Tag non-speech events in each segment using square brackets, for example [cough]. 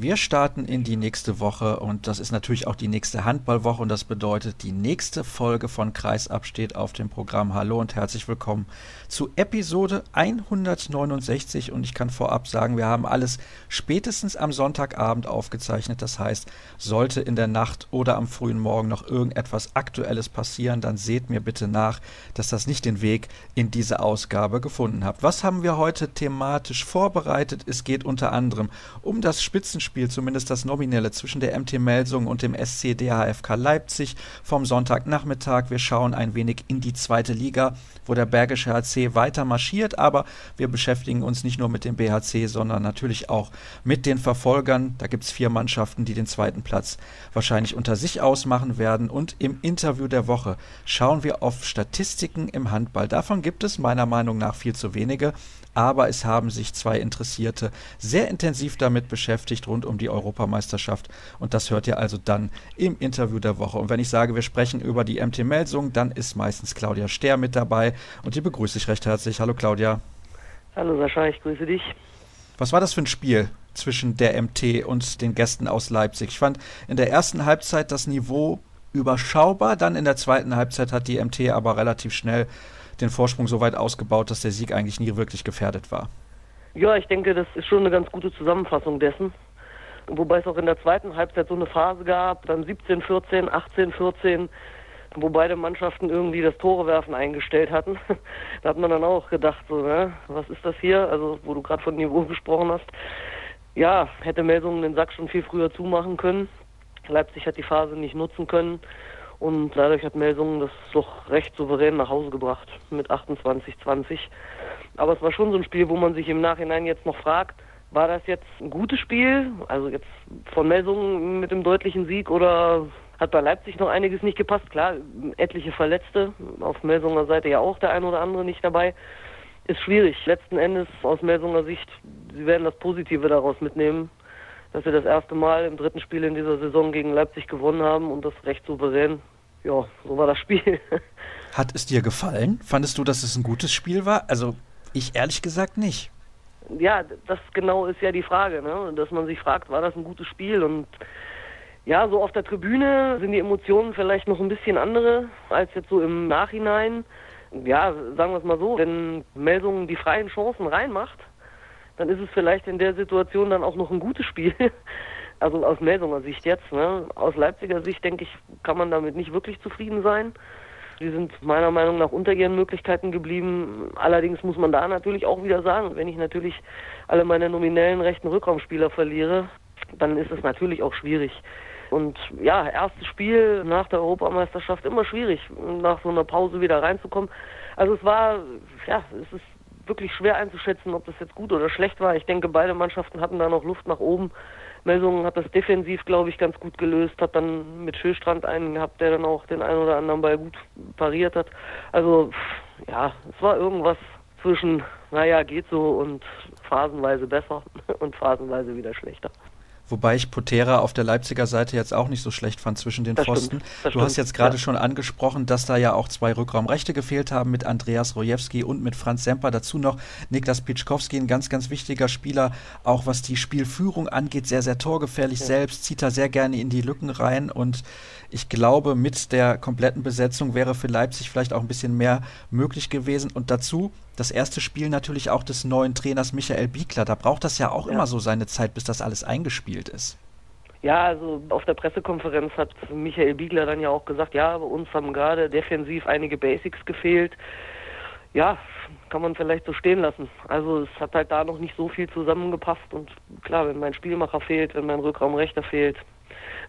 Wir starten in die nächste Woche und das ist natürlich auch die nächste Handballwoche und das bedeutet, die nächste Folge von Kreisab steht auf dem Programm. Hallo und herzlich willkommen zu Episode 169 und ich kann vorab sagen, wir haben alles spätestens am Sonntagabend aufgezeichnet. Das heißt, sollte in der Nacht oder am frühen Morgen noch irgendetwas Aktuelles passieren, dann seht mir bitte nach, dass das nicht den Weg in diese Ausgabe gefunden hat. Was haben wir heute thematisch vorbereitet? Es geht unter anderem um das Spitzenspiel Spiel, zumindest das nominelle, zwischen der MT Melsung und dem SC DHFK Leipzig vom Sonntagnachmittag. Wir schauen ein wenig in die zweite Liga, wo der Bergische HC weiter marschiert, aber wir beschäftigen uns nicht nur mit dem BHC, sondern natürlich auch mit den Verfolgern. Da gibt es vier Mannschaften, die den zweiten Platz wahrscheinlich unter sich ausmachen werden. Und im Interview der Woche schauen wir auf Statistiken im Handball. Davon gibt es meiner Meinung nach viel zu wenige aber es haben sich zwei Interessierte sehr intensiv damit beschäftigt rund um die Europameisterschaft und das hört ihr also dann im Interview der Woche. Und wenn ich sage, wir sprechen über die MT Melsung, dann ist meistens Claudia Ster mit dabei und die begrüße ich recht herzlich. Hallo Claudia. Hallo Sascha, ich grüße dich. Was war das für ein Spiel zwischen der MT und den Gästen aus Leipzig? Ich fand in der ersten Halbzeit das Niveau überschaubar, dann in der zweiten Halbzeit hat die MT aber relativ schnell den Vorsprung so weit ausgebaut, dass der Sieg eigentlich nie wirklich gefährdet war. Ja, ich denke, das ist schon eine ganz gute Zusammenfassung dessen. Wobei es auch in der zweiten Halbzeit so eine Phase gab, dann 17, 14, 18, 14, wo beide Mannschaften irgendwie das Torewerfen eingestellt hatten. [laughs] da hat man dann auch gedacht, so, ne, was ist das hier? Also, wo du gerade von Niveau gesprochen hast. Ja, hätte Melsungen den Sack schon viel früher zumachen können. Leipzig hat die Phase nicht nutzen können. Und dadurch hat Melsungen das doch recht souverän nach Hause gebracht mit 28-20. Aber es war schon so ein Spiel, wo man sich im Nachhinein jetzt noch fragt, war das jetzt ein gutes Spiel? Also jetzt von Melsungen mit dem deutlichen Sieg oder hat bei Leipzig noch einiges nicht gepasst? Klar, etliche Verletzte, auf Melsunger Seite ja auch der ein oder andere nicht dabei. Ist schwierig. Letzten Endes aus Melsunger Sicht, sie werden das Positive daraus mitnehmen dass wir das erste Mal im dritten Spiel in dieser Saison gegen Leipzig gewonnen haben und das recht souverän. Ja, so war das Spiel. [laughs] Hat es dir gefallen? Fandest du, dass es ein gutes Spiel war? Also ich ehrlich gesagt nicht. Ja, das genau ist ja die Frage, ne? dass man sich fragt, war das ein gutes Spiel? Und ja, so auf der Tribüne sind die Emotionen vielleicht noch ein bisschen andere als jetzt so im Nachhinein. Ja, sagen wir es mal so, wenn Melsungen die freien Chancen reinmacht, dann ist es vielleicht in der Situation dann auch noch ein gutes Spiel. [laughs] Also aus Melsunger Sicht jetzt. Ne? Aus Leipziger Sicht, denke ich, kann man damit nicht wirklich zufrieden sein. Sie sind meiner Meinung nach unter ihren Möglichkeiten geblieben. Allerdings muss man da natürlich auch wieder sagen, wenn ich natürlich alle meine nominellen rechten Rückraumspieler verliere, dann ist es natürlich auch schwierig. Und ja, erstes Spiel nach der Europameisterschaft immer schwierig, nach so einer Pause wieder reinzukommen. Also es war, ja, es ist wirklich schwer einzuschätzen, ob das jetzt gut oder schlecht war. Ich denke, beide Mannschaften hatten da noch Luft nach oben. Melsungen hat das defensiv, glaube ich, ganz gut gelöst, hat dann mit Schillstrand einen gehabt, der dann auch den einen oder anderen Ball gut pariert hat. Also, ja, es war irgendwas zwischen, naja, geht so und phasenweise besser [laughs] und phasenweise wieder schlechter. Wobei ich Potera auf der Leipziger Seite jetzt auch nicht so schlecht fand zwischen den das Pfosten. Stimmt, du hast jetzt gerade ja. schon angesprochen, dass da ja auch zwei Rückraumrechte gefehlt haben mit Andreas Rojewski und mit Franz Semper. Dazu noch Niklas Pitschkowski, ein ganz, ganz wichtiger Spieler, auch was die Spielführung angeht, sehr, sehr torgefährlich ja. selbst, zieht da sehr gerne in die Lücken rein und ich glaube, mit der kompletten Besetzung wäre für Leipzig vielleicht auch ein bisschen mehr möglich gewesen. Und dazu das erste Spiel natürlich auch des neuen Trainers Michael Biegler. Da braucht das ja auch ja. immer so seine Zeit, bis das alles eingespielt ist. Ja, also auf der Pressekonferenz hat Michael Biegler dann ja auch gesagt, ja, bei uns haben gerade defensiv einige Basics gefehlt. Ja, kann man vielleicht so stehen lassen. Also es hat halt da noch nicht so viel zusammengepasst und klar, wenn mein Spielmacher fehlt, wenn mein Rückraumrechter fehlt,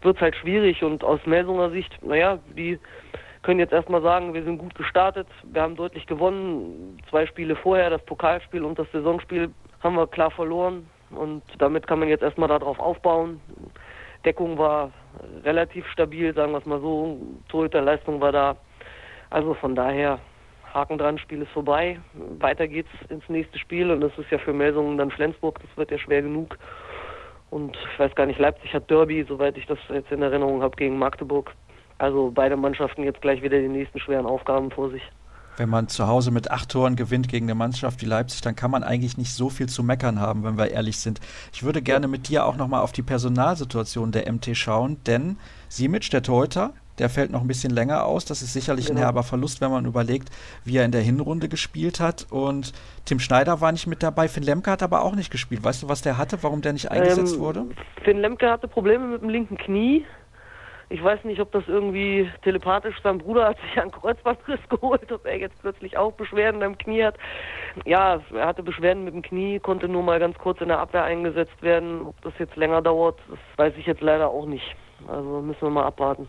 wird es halt schwierig und aus Melsunger Sicht, naja, die können jetzt erstmal sagen, wir sind gut gestartet, wir haben deutlich gewonnen. Zwei Spiele vorher, das Pokalspiel und das Saisonspiel, haben wir klar verloren und damit kann man jetzt erstmal darauf aufbauen. Deckung war relativ stabil, sagen wir es mal so. Torhüterleistung war da. Also von daher, Haken dran, Spiel ist vorbei. Weiter geht's ins nächste Spiel und das ist ja für Melsungen dann Flensburg, das wird ja schwer genug. Und ich weiß gar nicht, Leipzig hat Derby, soweit ich das jetzt in Erinnerung habe, gegen Magdeburg. Also beide Mannschaften jetzt gleich wieder die nächsten schweren Aufgaben vor sich. wenn man zu Hause mit acht Toren gewinnt gegen eine Mannschaft wie Leipzig, dann kann man eigentlich nicht so viel zu meckern haben, wenn wir ehrlich sind. Ich würde gerne mit dir auch nochmal auf die Personalsituation der MT schauen, denn Simic, der Torhüter, der fällt noch ein bisschen länger aus. Das ist sicherlich genau. ein herber Verlust, wenn man überlegt, wie er in der Hinrunde gespielt hat. Und Tim Schneider war nicht mit dabei. Finn Lemke hat aber auch nicht gespielt. Weißt du, was der hatte, warum der nicht eingesetzt ähm, wurde? Finn Lemke hatte Probleme mit dem linken Knie. Ich weiß nicht, ob das irgendwie telepathisch sein Bruder hat sich einen Kreuzbandriss [laughs] geholt, ob er jetzt plötzlich auch Beschwerden am Knie hat. Ja, er hatte Beschwerden mit dem Knie, konnte nur mal ganz kurz in der Abwehr eingesetzt werden. Ob das jetzt länger dauert, das weiß ich jetzt leider auch nicht. Also müssen wir mal abwarten.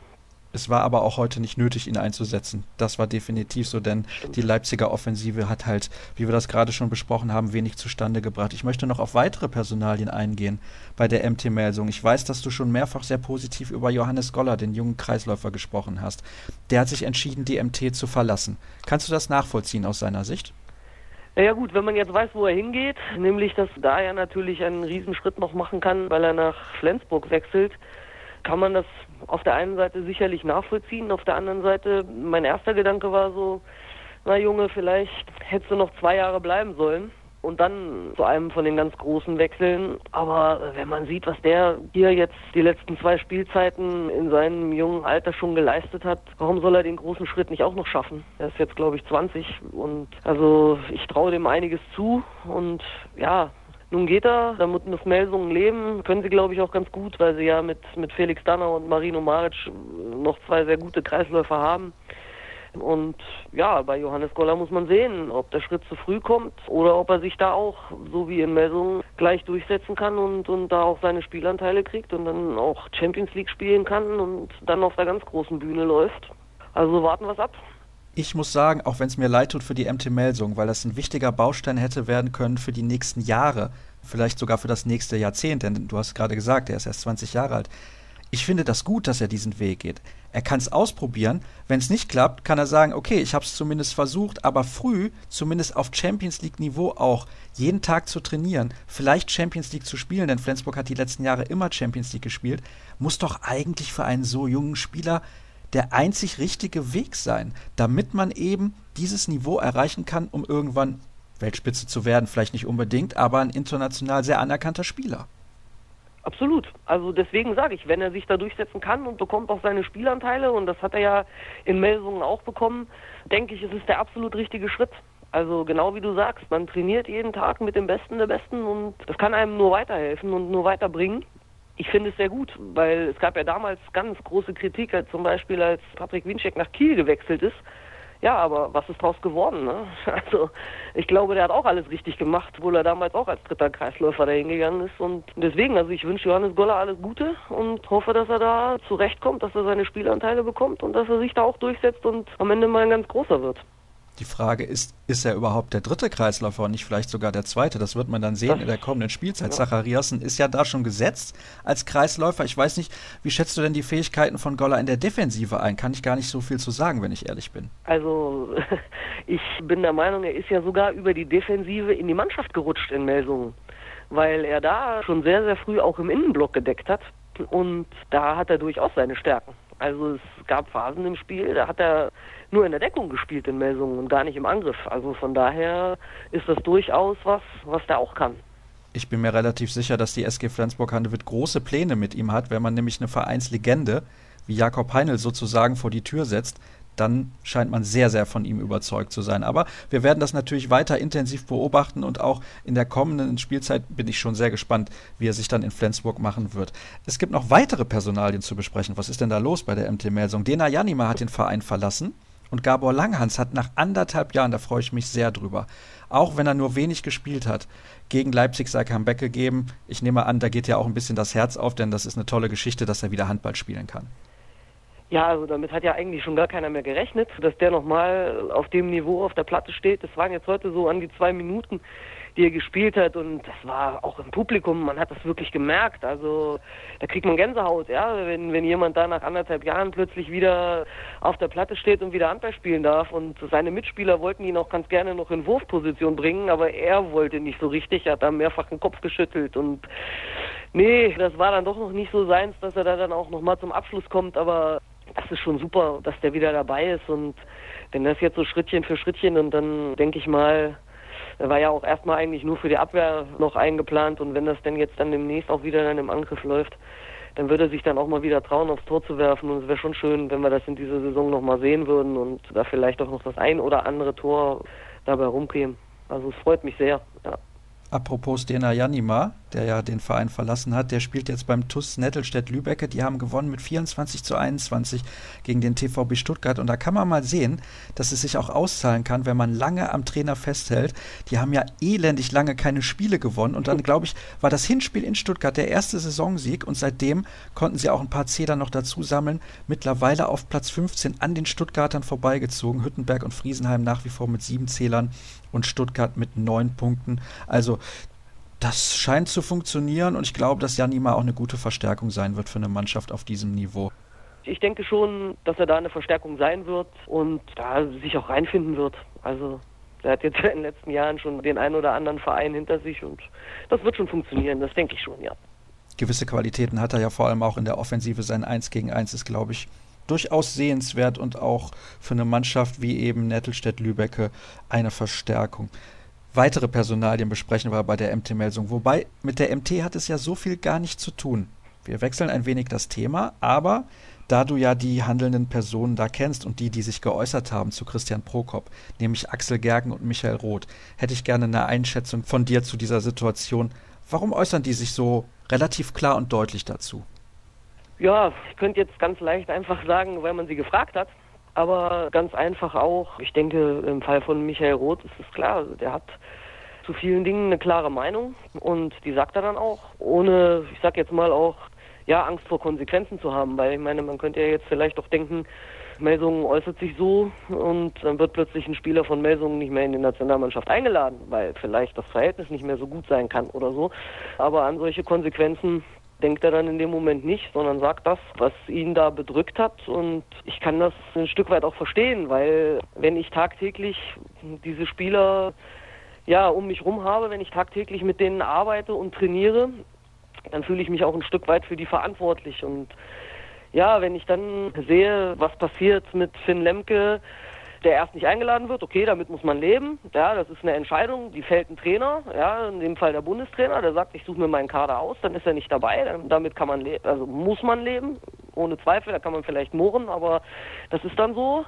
Es war aber auch heute nicht nötig, ihn einzusetzen. Das war definitiv so, denn die Leipziger Offensive hat halt, wie wir das gerade schon besprochen haben, wenig zustande gebracht. Ich möchte noch auf weitere Personalien eingehen bei der MT Melsung. Ich weiß, dass du schon mehrfach sehr positiv über Johannes Goller, den jungen Kreisläufer, gesprochen hast. Der hat sich entschieden, die MT zu verlassen. Kannst du das nachvollziehen aus seiner Sicht? Ja gut, wenn man jetzt weiß, wo er hingeht, nämlich dass da er natürlich einen Riesenschritt noch machen kann, weil er nach Flensburg wechselt, kann man das auf der einen Seite sicherlich nachvollziehen, auf der anderen Seite, mein erster Gedanke war so, na Junge, vielleicht hättest du noch zwei Jahre bleiben sollen und dann zu einem von den ganz großen wechseln. Aber wenn man sieht, was der hier jetzt die letzten zwei Spielzeiten in seinem jungen Alter schon geleistet hat, warum soll er den großen Schritt nicht auch noch schaffen? Er ist jetzt, glaube ich, 20 und also ich traue dem einiges zu und ja, nun geht er, damit muss Melsungen leben, können sie glaube ich auch ganz gut, weil sie ja mit, mit Felix Danner und Marino Maric noch zwei sehr gute Kreisläufer haben. Und ja, bei Johannes Goller muss man sehen, ob der Schritt zu früh kommt oder ob er sich da auch, so wie in Melsungen, gleich durchsetzen kann und, und da auch seine Spielanteile kriegt und dann auch Champions League spielen kann und dann auf der ganz großen Bühne läuft. Also warten wir es ab ich muss sagen, auch wenn es mir leid tut für die MT Melsung, weil das ein wichtiger Baustein hätte werden können für die nächsten Jahre, vielleicht sogar für das nächste Jahrzehnt, denn du hast gerade gesagt, er ist erst 20 Jahre alt. Ich finde das gut, dass er diesen Weg geht. Er kann es ausprobieren. Wenn es nicht klappt, kann er sagen, okay, ich habe es zumindest versucht, aber früh, zumindest auf Champions League-Niveau auch, jeden Tag zu trainieren, vielleicht Champions League zu spielen, denn Flensburg hat die letzten Jahre immer Champions League gespielt, muss doch eigentlich für einen so jungen Spieler der einzig richtige Weg sein, damit man eben dieses Niveau erreichen kann, um irgendwann Weltspitze zu werden. Vielleicht nicht unbedingt, aber ein international sehr anerkannter Spieler. Absolut. Also deswegen sage ich, wenn er sich da durchsetzen kann und bekommt auch seine Spielanteile, und das hat er ja in Melsungen auch bekommen, denke ich, es ist der absolut richtige Schritt. Also genau wie du sagst, man trainiert jeden Tag mit dem Besten der Besten und das kann einem nur weiterhelfen und nur weiterbringen ich finde es sehr gut, weil es gab ja damals ganz große Kritik, als zum Beispiel als Patrick Winczek nach Kiel gewechselt ist. Ja, aber was ist draus geworden? Ne? [laughs] Also ich glaube, der hat auch alles richtig gemacht, obwohl er damals auch als dritter Kreisläufer dahin gegangen ist. Und deswegen, also ich wünsche Johannes Goller alles Gute und hoffe, dass er da zurechtkommt, dass er seine Spielanteile bekommt und dass er sich da auch durchsetzt und am Ende mal ein ganz großer wird. Die Frage ist, ist er überhaupt der dritte Kreisläufer und nicht vielleicht sogar der zweite? Das wird man dann sehen das in der kommenden Spielzeit. Ja. Zachariasen ist ja da schon gesetzt als Kreisläufer. Ich weiß nicht, wie schätzt du denn die Fähigkeiten von Goller in der Defensive ein? Kann ich gar nicht so viel zu sagen, wenn ich ehrlich bin. Also, [laughs] ich bin der Meinung, er ist ja sogar über die Defensive in die Mannschaft gerutscht in Melsungen, weil er da schon sehr, sehr früh auch im Innenblock gedeckt hat. Und da hat er durchaus seine Stärken. Also es gab Phasen im Spiel, da hat er nur in der Deckung gespielt in Melsungen und gar nicht im Angriff. Also von daher ist das durchaus was, was der auch kann. Ich bin mir relativ sicher, dass die SG Flensburg-Handewitt große Pläne mit ihm hat, wenn man nämlich eine Vereinslegende wie Jakob Heinl sozusagen vor die Tür setzt, dann scheint man sehr, sehr von ihm überzeugt zu sein. Aber wir werden das natürlich weiter intensiv beobachten und auch in der kommenden Spielzeit bin ich schon sehr gespannt, wie er sich dann in Flensburg machen wird. Es gibt noch weitere Personalien zu besprechen. Was ist denn da los bei der MT Melsung? Dena Janima hat den Verein verlassen. Und Gabor Langhans hat nach anderthalb Jahren, da freue ich mich sehr drüber, auch wenn er nur wenig gespielt hat, gegen Leipzig sein Comeback gegeben. Ich nehme an, da geht ja auch ein bisschen das Herz auf, denn das ist eine tolle Geschichte, dass er wieder Handball spielen kann. Ja, also damit hat ja eigentlich schon gar keiner mehr gerechnet, dass der nochmal auf dem Niveau auf der Platte steht. Das waren jetzt heute so an die zwei Minuten, die er gespielt hat. Und das war auch im Publikum, man hat das wirklich gemerkt. Also da kriegt man Gänsehaut, ja, wenn, wenn jemand da nach anderthalb Jahren plötzlich wieder auf der Platte steht und wieder Handball spielen darf. Und seine Mitspieler wollten ihn auch ganz gerne noch in Wurfposition bringen, aber er wollte nicht so richtig, er hat da mehrfach den Kopf geschüttelt. Und nee, das war dann doch noch nicht so seins, dass er da dann auch nochmal zum Abschluss kommt, aber das ist schon super, dass der wieder dabei ist und wenn das jetzt so Schrittchen für Schrittchen und dann denke ich mal, war ja auch erstmal eigentlich nur für die Abwehr noch eingeplant und wenn das denn jetzt dann demnächst auch wieder dann im Angriff läuft, dann würde er sich dann auch mal wieder trauen, aufs Tor zu werfen und es wäre schon schön, wenn wir das in dieser Saison nochmal sehen würden und da vielleicht auch noch das ein oder andere Tor dabei rumkäme. Also es freut mich sehr, ja. Apropos Dena Janima, der ja den Verein verlassen hat, der spielt jetzt beim TUS Nettelstedt-Lübecke. Die haben gewonnen mit 24 zu 21 gegen den TVB Stuttgart. Und da kann man mal sehen, dass es sich auch auszahlen kann, wenn man lange am Trainer festhält. Die haben ja elendig lange keine Spiele gewonnen. Und dann, glaube ich, war das Hinspiel in Stuttgart der erste Saisonsieg. Und seitdem konnten sie auch ein paar Zähler noch dazu sammeln. Mittlerweile auf Platz 15 an den Stuttgartern vorbeigezogen. Hüttenberg und Friesenheim nach wie vor mit sieben Zählern und Stuttgart mit neun Punkten. Also das scheint zu funktionieren und ich glaube, dass Janima auch eine gute Verstärkung sein wird für eine Mannschaft auf diesem Niveau. Ich denke schon, dass er da eine Verstärkung sein wird und da sich auch reinfinden wird. Also er hat jetzt [laughs] in den letzten Jahren schon den einen oder anderen Verein hinter sich und das wird schon funktionieren, das denke ich schon, ja. Gewisse Qualitäten hat er ja vor allem auch in der Offensive. Sein 1 gegen 1 ist, glaube ich, durchaus sehenswert und auch für eine Mannschaft wie eben Nettelstedt-Lübecke eine Verstärkung. Weitere Personalien besprechen wir bei der MT-Melsung. Wobei mit der MT hat es ja so viel gar nicht zu tun. Wir wechseln ein wenig das Thema, aber da du ja die handelnden Personen da kennst und die, die sich geäußert haben zu Christian Prokop, nämlich Axel Gergen und Michael Roth, hätte ich gerne eine Einschätzung von dir zu dieser Situation. Warum äußern die sich so relativ klar und deutlich dazu? Ja, ich könnte jetzt ganz leicht einfach sagen, weil man sie gefragt hat. Aber ganz einfach auch, ich denke, im Fall von Michael Roth ist es klar, der hat zu vielen Dingen eine klare Meinung und die sagt er dann auch, ohne, ich sag jetzt mal auch, ja, Angst vor Konsequenzen zu haben, weil ich meine, man könnte ja jetzt vielleicht doch denken, Melsungen äußert sich so und dann wird plötzlich ein Spieler von Melsungen nicht mehr in die Nationalmannschaft eingeladen, weil vielleicht das Verhältnis nicht mehr so gut sein kann oder so. Aber an solche Konsequenzen denkt er dann in dem Moment nicht, sondern sagt das, was ihn da bedrückt hat. Und ich kann das ein Stück weit auch verstehen, weil wenn ich tagtäglich diese Spieler ja um mich rum habe, wenn ich tagtäglich mit denen arbeite und trainiere, dann fühle ich mich auch ein Stück weit für die verantwortlich. Und ja, wenn ich dann sehe, was passiert mit Finn Lemke, der erst nicht eingeladen wird, okay, damit muss man leben. Ja, das ist eine Entscheidung, die fällt ein Trainer, ja, in dem Fall der Bundestrainer, der sagt, ich suche mir meinen Kader aus, dann ist er nicht dabei, damit kann man leben, also muss man leben, ohne Zweifel, da kann man vielleicht murren, aber das ist dann so.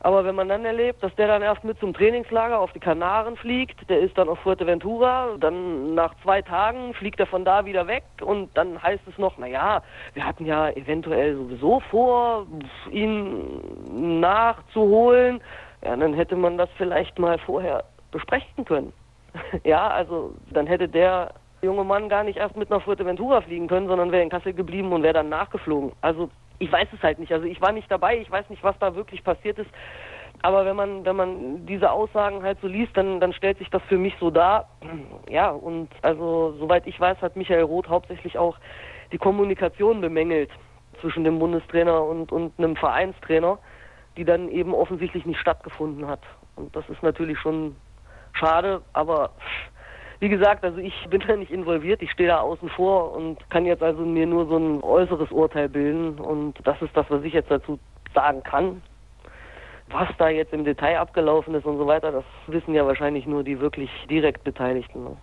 Aber wenn man dann erlebt, dass der dann erst mit zum Trainingslager auf die Kanaren fliegt, der ist dann auf Fuerteventura, dann nach zwei Tagen fliegt er von da wieder weg und dann heißt es noch, naja, wir hatten ja eventuell sowieso vor, ihn nachzuholen. Ja, dann hätte man das vielleicht mal vorher besprechen können. [laughs] ja, also dann hätte der junge Mann gar nicht erst mit nach Fuerteventura fliegen können, sondern wäre in Kassel geblieben und wäre dann nachgeflogen. Also ich weiß es halt nicht. Also ich war nicht dabei, ich weiß nicht, was da wirklich passiert ist. Aber wenn man, wenn man diese Aussagen halt so liest, dann, dann stellt sich das für mich so dar. Ja, und also soweit ich weiß, hat Michael Roth hauptsächlich auch die Kommunikation bemängelt zwischen dem Bundestrainer und, und einem Vereinstrainer, die dann eben offensichtlich nicht stattgefunden hat. Und das ist natürlich schon schade, aber wie gesagt, also ich bin da nicht involviert, ich stehe da außen vor und kann jetzt also mir nur so ein äußeres Urteil bilden und das ist das, was ich jetzt dazu sagen kann. Was da jetzt im Detail abgelaufen ist und so weiter, das wissen ja wahrscheinlich nur die wirklich direkt Beteiligten.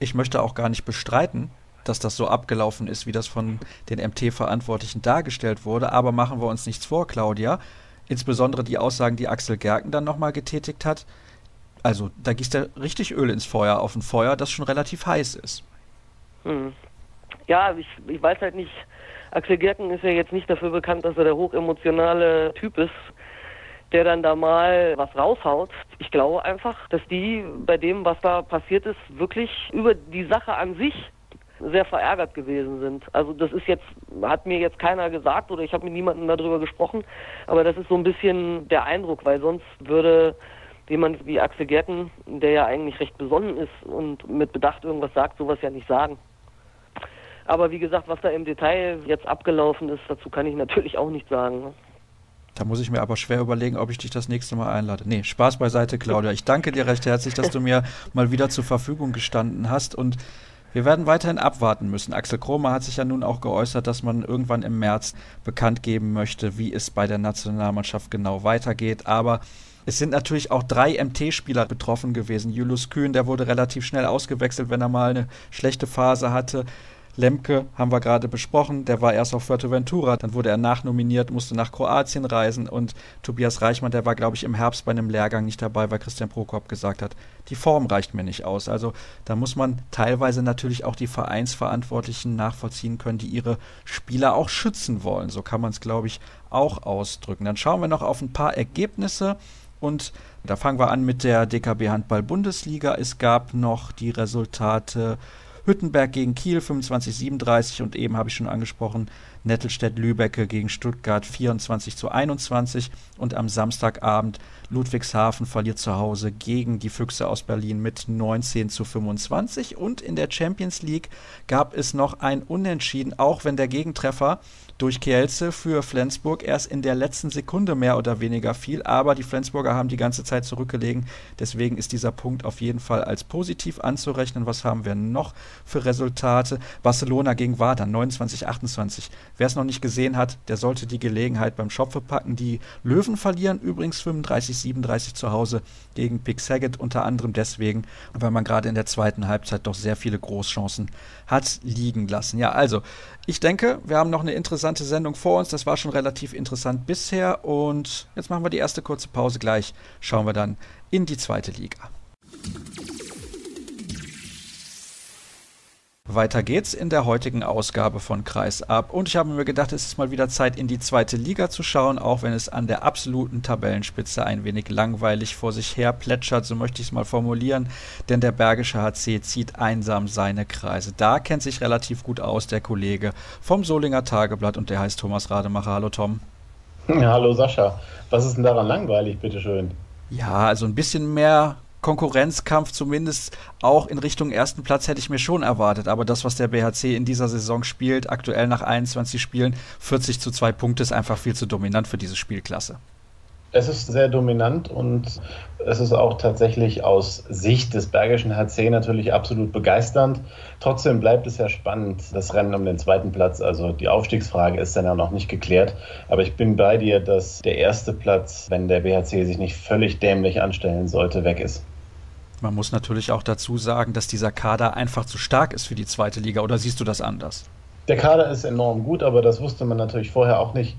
Ich möchte auch gar nicht bestreiten, dass das so abgelaufen ist, wie das von den MT-Verantwortlichen dargestellt wurde, aber machen wir uns nichts vor, Claudia. Insbesondere die Aussagen, die Axel Gerken dann nochmal getätigt hat, also da gießt er richtig Öl ins Feuer, auf ein Feuer, das schon relativ heiß ist. Hm. Ja, ich, ich weiß halt nicht, Axel Gerken ist ja jetzt nicht dafür bekannt, dass er der hochemotionale Typ ist, der dann da mal was raushaut. Ich glaube einfach, dass die bei dem, was da passiert ist, wirklich über die Sache an sich sehr verärgert gewesen sind. Also das ist jetzt, hat mir jetzt keiner gesagt oder ich habe mit niemandem darüber gesprochen, aber das ist so ein bisschen der Eindruck, weil sonst würde jemand wie Axel Gerken, der ja eigentlich recht besonnen ist und mit Bedacht irgendwas sagt, sowas ja nicht sagen. Aber wie gesagt, was da im Detail jetzt abgelaufen ist, dazu kann ich natürlich auch nicht sagen. Ne? Da muss ich mir aber schwer überlegen, ob ich dich das nächste Mal einlade. Nee, Spaß beiseite, Claudia. Ich danke dir recht herzlich, dass du mir mal wieder zur Verfügung gestanden hast. Und Wir werden weiterhin abwarten müssen. Axel Kromer hat sich ja nun auch geäußert, dass man irgendwann im März bekannt geben möchte, wie es bei der Nationalmannschaft genau weitergeht. Aber es sind natürlich auch drei MT-Spieler betroffen gewesen. Julius Kühn, der wurde relativ schnell ausgewechselt, wenn er mal eine schlechte Phase hatte. Lemke haben wir gerade besprochen, der war erst auf Fuerteventura, dann wurde er nachnominiert, musste nach Kroatien reisen und Tobias Reichmann, der war, glaube ich, im Herbst bei einem Lehrgang nicht dabei, weil Christian Prokop gesagt hat, die Form reicht mir nicht aus. Also da muss man teilweise natürlich auch die Vereinsverantwortlichen nachvollziehen können, die ihre Spieler auch schützen wollen. So kann man es, glaube ich, auch ausdrücken. Dann schauen wir noch auf ein paar Ergebnisse. Und da fangen wir an mit der DKB Handball Bundesliga. Es gab noch die Resultate Hüttenberg gegen Kiel 25-37 und eben habe ich schon angesprochen, Nettelstedt-Lübecke gegen Stuttgart 24 zu 21 und am Samstagabend Ludwigshafen verliert zu Hause gegen die Füchse aus Berlin mit 19 zu 25 und in der Champions League gab es noch ein Unentschieden, auch wenn der Gegentreffer durch Kielce für Flensburg erst in der letzten Sekunde mehr oder weniger fiel, aber die Flensburger haben die ganze Zeit zurückgelegen. Deswegen ist dieser Punkt auf jeden Fall als positiv anzurechnen. Was haben wir noch für Resultate? Barcelona gegen Vardar 29-28. Wer es noch nicht gesehen hat, der sollte die Gelegenheit beim Schopfe packen. Die Löwen verlieren übrigens 35-37 zu Hause gegen Pick Saget, unter anderem deswegen, weil man gerade in der zweiten Halbzeit doch sehr viele Großchancen hat liegen lassen. Ja, also ich denke, wir haben noch eine interessante Sendung vor uns. Das war schon relativ interessant bisher. Und jetzt machen wir die erste kurze Pause gleich. Schauen wir dann in die zweite Liga. Weiter geht's in der heutigen Ausgabe von Kreis ab. Und ich habe mir gedacht, es ist mal wieder Zeit, in die zweite Liga zu schauen, auch wenn es an der absoluten Tabellenspitze ein wenig langweilig vor sich her plätschert, so möchte ich es mal formulieren. Denn der Bergische HC zieht einsam seine Kreise. Da kennt sich relativ gut aus der Kollege vom Solinger Tageblatt und der heißt Thomas Rademacher. Hallo Tom. Ja, hallo Sascha. Was ist denn daran langweilig, bitteschön? Ja, also ein bisschen mehr Konkurrenzkampf zumindest auch in Richtung ersten Platz hätte ich mir schon erwartet. Aber das, was der BHC in dieser Saison spielt, aktuell nach 21 Spielen, 40 zu 2 Punkte, ist einfach viel zu dominant für diese Spielklasse. Es ist sehr dominant und es ist auch tatsächlich aus Sicht des Bergischen HC natürlich absolut begeisternd. Trotzdem bleibt es ja spannend, das Rennen um den zweiten Platz. Also die Aufstiegsfrage ist dann ja noch nicht geklärt. Aber ich bin bei dir, dass der erste Platz, wenn der BHC sich nicht völlig dämlich anstellen sollte, weg ist. Man muss natürlich auch dazu sagen, dass dieser Kader einfach zu stark ist für die zweite Liga. Oder siehst du das anders? Der Kader ist enorm gut, aber das wusste man natürlich vorher auch nicht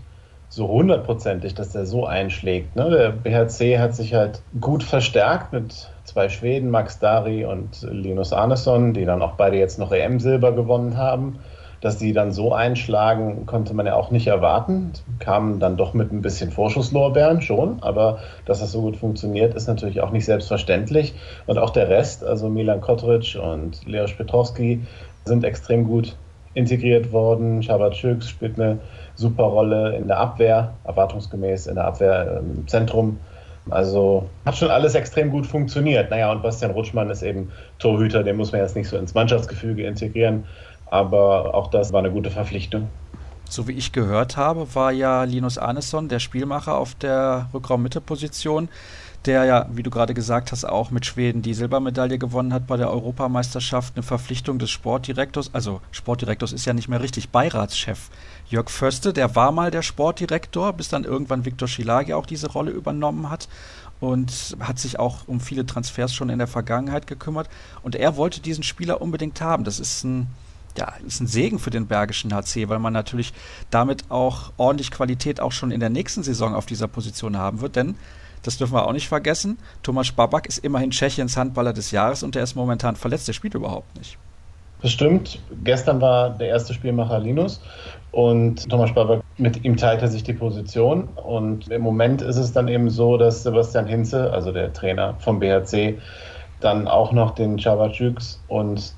so hundertprozentig, dass der so einschlägt. Ne? Der BHC hat sich halt gut verstärkt mit zwei Schweden, Max Dari und Linus Arneson, die dann auch beide jetzt noch EM-Silber gewonnen haben. Dass die dann so einschlagen, konnte man ja auch nicht erwarten. Kamen dann doch mit ein bisschen Vorschusslorbeeren schon, aber dass das so gut funktioniert, ist natürlich auch nicht selbstverständlich. Und auch der Rest, also Milan Kotric und Leos Petrowski, sind extrem gut integriert worden. Schabat Schüks spielt eine super Rolle in der Abwehr, erwartungsgemäß in der Abwehr im Zentrum. Also hat schon alles extrem gut funktioniert. Naja, und Bastian Rutschmann ist eben Torhüter, den muss man jetzt nicht so ins Mannschaftsgefüge integrieren, aber auch das war eine gute Verpflichtung. So wie ich gehört habe, war ja Linus Arneson der Spielmacher auf der Rückraummitteposition. position der ja, wie du gerade gesagt hast, auch mit Schweden die Silbermedaille gewonnen hat bei der Europameisterschaft, eine Verpflichtung des Sportdirektors, also Sportdirektors ist ja nicht mehr richtig, Beiratschef Jörg Förste, der war mal der Sportdirektor, bis dann irgendwann Viktor Schilagi auch diese Rolle übernommen hat und hat sich auch um viele Transfers schon in der Vergangenheit gekümmert. Und er wollte diesen Spieler unbedingt haben. Das ist ein, ja, ist ein Segen für den Bergischen HC, weil man natürlich damit auch ordentlich Qualität auch schon in der nächsten Saison auf dieser Position haben wird, denn das dürfen wir auch nicht vergessen. Thomas Babak ist immerhin Tschechiens Handballer des Jahres und der ist momentan verletzt. Der spielt überhaupt nicht. Das stimmt. Gestern war der erste Spielmacher Linus und Thomas Babak, mit ihm teilt er sich die Position. Und im Moment ist es dann eben so, dass Sebastian Hinze, also der Trainer vom BHC, dann auch noch den Chavacüks und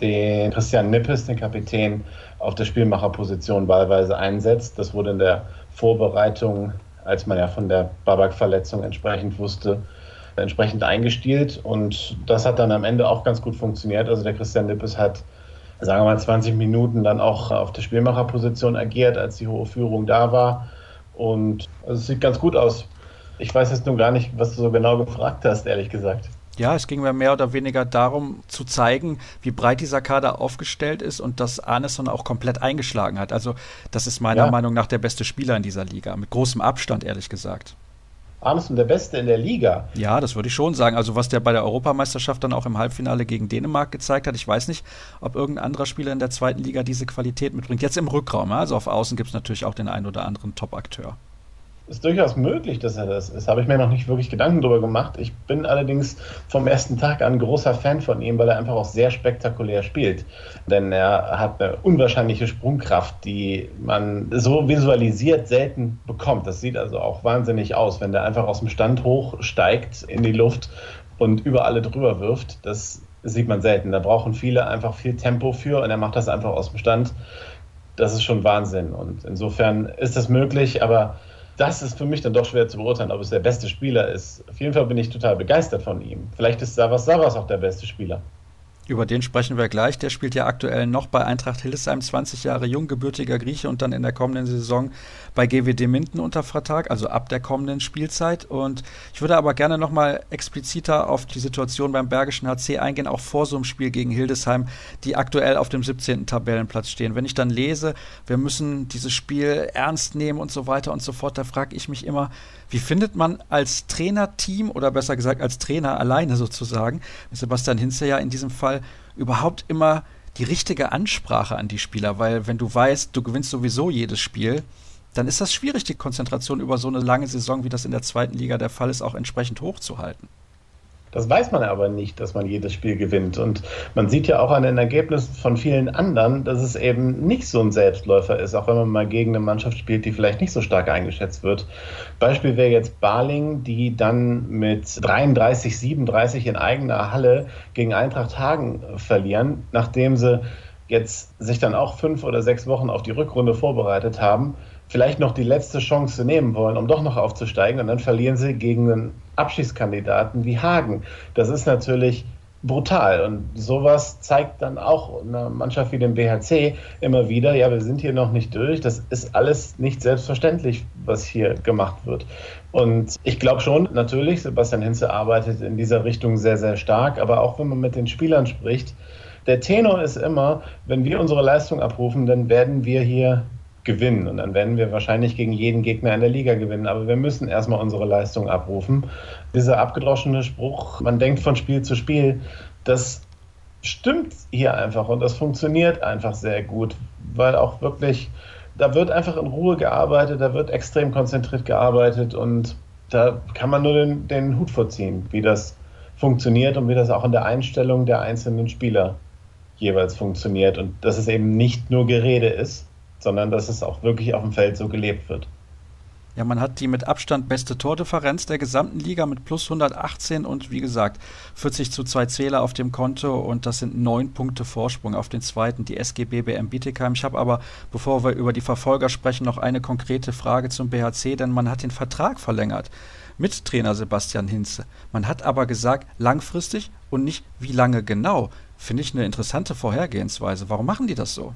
den Christian Nippes, den Kapitän, auf der Spielmacherposition wahlweise einsetzt. Das wurde in der Vorbereitung als man ja von der Babak-Verletzung entsprechend wusste, entsprechend eingestielt. Und das hat dann am Ende auch ganz gut funktioniert. Also der Christian Nippes hat, sagen wir mal, 20 Minuten dann auch auf der Spielmacherposition agiert, als die hohe Führung da war. Und also es sieht ganz gut aus. Ich weiß jetzt nun gar nicht, was du so genau gefragt hast, ehrlich gesagt. Ja, es ging mir mehr oder weniger darum zu zeigen, wie breit dieser Kader aufgestellt ist und dass Arneson auch komplett eingeschlagen hat. Also das ist meiner ja. Meinung nach der beste Spieler in dieser Liga, mit großem Abstand ehrlich gesagt. Arneson der Beste in der Liga. Ja, das würde ich schon sagen. Also was der bei der Europameisterschaft dann auch im Halbfinale gegen Dänemark gezeigt hat, ich weiß nicht, ob irgendein anderer Spieler in der zweiten Liga diese Qualität mitbringt. Jetzt im Rückraum, also auf Außen gibt es natürlich auch den einen oder anderen Top-Akteur ist durchaus möglich, dass er das ist. Habe ich mir noch nicht wirklich Gedanken darüber gemacht. Ich bin allerdings vom ersten Tag an großer Fan von ihm, weil er einfach auch sehr spektakulär spielt. Denn er hat eine unwahrscheinliche Sprungkraft, die man so visualisiert selten bekommt. Das sieht also auch wahnsinnig aus, wenn der einfach aus dem Stand hochsteigt in die Luft und über alle drüber wirft. Das sieht man selten. Da brauchen viele einfach viel Tempo für und er macht das einfach aus dem Stand. Das ist schon Wahnsinn. Und insofern ist das möglich, aber das ist für mich dann doch schwer zu beurteilen, ob es der beste Spieler ist. Auf jeden Fall bin ich total begeistert von ihm. Vielleicht ist Savas Savas auch der beste Spieler. Über den sprechen wir gleich. Der spielt ja aktuell noch bei Eintracht Hildesheim, 20 Jahre jung, gebürtiger Grieche und dann in der kommenden Saison bei GWD Minden unter Vertrag, also ab der kommenden Spielzeit. Und ich würde aber gerne nochmal expliziter auf die Situation beim Bergischen HC eingehen, auch vor so einem Spiel gegen Hildesheim, die aktuell auf dem 17. Tabellenplatz stehen. Wenn ich dann lese, wir müssen dieses Spiel ernst nehmen und so weiter und so fort, da frage ich mich immer, wie findet man als Trainerteam oder besser gesagt als Trainer alleine sozusagen, Sebastian Hinze ja in diesem Fall, überhaupt immer die richtige Ansprache an die Spieler? Weil wenn du weißt, du gewinnst sowieso jedes Spiel, dann ist das schwierig, die Konzentration über so eine lange Saison, wie das in der zweiten Liga der Fall ist, auch entsprechend hochzuhalten. Das weiß man aber nicht, dass man jedes Spiel gewinnt. Und man sieht ja auch an den Ergebnissen von vielen anderen, dass es eben nicht so ein Selbstläufer ist, auch wenn man mal gegen eine Mannschaft spielt, die vielleicht nicht so stark eingeschätzt wird. Beispiel wäre jetzt Barling, die dann mit 33, 37 in eigener Halle gegen Eintracht Hagen verlieren, nachdem sie jetzt sich dann auch fünf oder sechs Wochen auf die Rückrunde vorbereitet haben vielleicht noch die letzte Chance nehmen wollen, um doch noch aufzusteigen. Und dann verlieren sie gegen einen Abschiedskandidaten wie Hagen. Das ist natürlich brutal. Und sowas zeigt dann auch eine Mannschaft wie dem BHC immer wieder, ja, wir sind hier noch nicht durch. Das ist alles nicht selbstverständlich, was hier gemacht wird. Und ich glaube schon, natürlich, Sebastian Hinze arbeitet in dieser Richtung sehr, sehr stark. Aber auch wenn man mit den Spielern spricht, der Tenor ist immer, wenn wir unsere Leistung abrufen, dann werden wir hier gewinnen. Und dann werden wir wahrscheinlich gegen jeden Gegner in der Liga gewinnen. Aber wir müssen erstmal unsere Leistung abrufen. Dieser abgedroschene Spruch, man denkt von Spiel zu Spiel, das stimmt hier einfach und das funktioniert einfach sehr gut, weil auch wirklich, da wird einfach in Ruhe gearbeitet, da wird extrem konzentriert gearbeitet und da kann man nur den, den Hut vorziehen, wie das funktioniert und wie das auch in der Einstellung der einzelnen Spieler jeweils funktioniert und dass es eben nicht nur Gerede ist, sondern dass es auch wirklich auf dem Feld so gelebt wird. Ja, man hat die mit Abstand beste Tordifferenz der gesamten Liga mit plus 118 und wie gesagt 40 zu 2 Zähler auf dem Konto und das sind neun Punkte Vorsprung auf den zweiten, die SGB BM Bietigheim. Ich habe aber, bevor wir über die Verfolger sprechen, noch eine konkrete Frage zum BHC, denn man hat den Vertrag verlängert mit Trainer Sebastian Hinze. Man hat aber gesagt, langfristig und nicht wie lange genau. Finde ich eine interessante Vorhergehensweise. Warum machen die das so?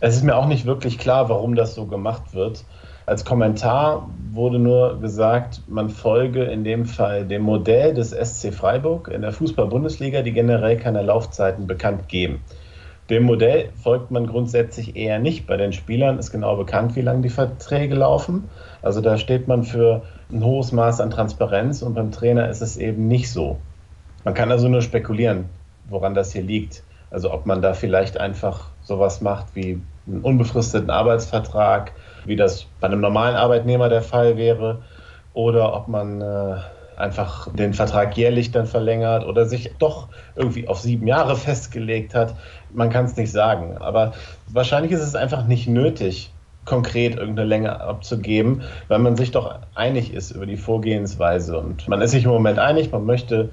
Es ist mir auch nicht wirklich klar, warum das so gemacht wird. Als Kommentar wurde nur gesagt, man folge in dem Fall dem Modell des SC Freiburg in der Fußball-Bundesliga, die generell keine Laufzeiten bekannt geben. Dem Modell folgt man grundsätzlich eher nicht. Bei den Spielern ist genau bekannt, wie lange die Verträge laufen. Also da steht man für ein hohes Maß an Transparenz und beim Trainer ist es eben nicht so. Man kann also nur spekulieren, woran das hier liegt. Also ob man da vielleicht einfach sowas macht wie einen unbefristeten Arbeitsvertrag, wie das bei einem normalen Arbeitnehmer der Fall wäre, oder ob man äh, einfach den Vertrag jährlich dann verlängert oder sich doch irgendwie auf sieben Jahre festgelegt hat. Man kann es nicht sagen. Aber wahrscheinlich ist es einfach nicht nötig, konkret irgendeine Länge abzugeben, weil man sich doch einig ist über die Vorgehensweise. Und man ist sich im Moment einig, man möchte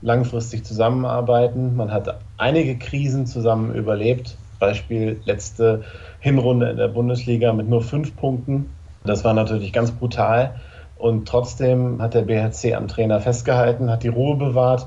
langfristig zusammenarbeiten. Man hat einige Krisen zusammen überlebt. Beispiel letzte Hinrunde in der Bundesliga mit nur fünf Punkten. Das war natürlich ganz brutal. Und trotzdem hat der BHC am Trainer festgehalten, hat die Ruhe bewahrt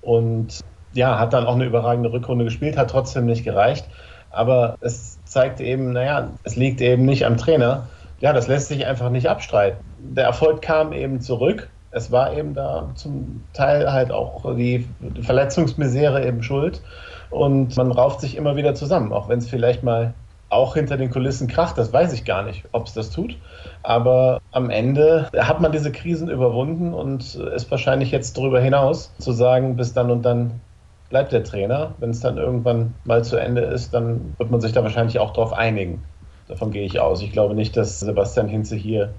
und ja, hat dann auch eine überragende Rückrunde gespielt, hat trotzdem nicht gereicht. Aber es zeigt eben, naja, es liegt eben nicht am Trainer. Ja, das lässt sich einfach nicht abstreiten. Der Erfolg kam eben zurück es war eben da zum Teil halt auch die Verletzungsmisere eben schuld. Und man rauft sich immer wieder zusammen, auch wenn es vielleicht mal auch hinter den Kulissen kracht, das weiß ich gar nicht, ob es das tut. Aber am Ende hat man diese Krisen überwunden und ist wahrscheinlich jetzt darüber hinaus zu sagen, bis dann und dann bleibt der Trainer. Wenn es dann irgendwann mal zu Ende ist, dann wird man sich da wahrscheinlich auch darauf einigen. Davon gehe ich aus. Ich glaube nicht, dass Sebastian Hinze hier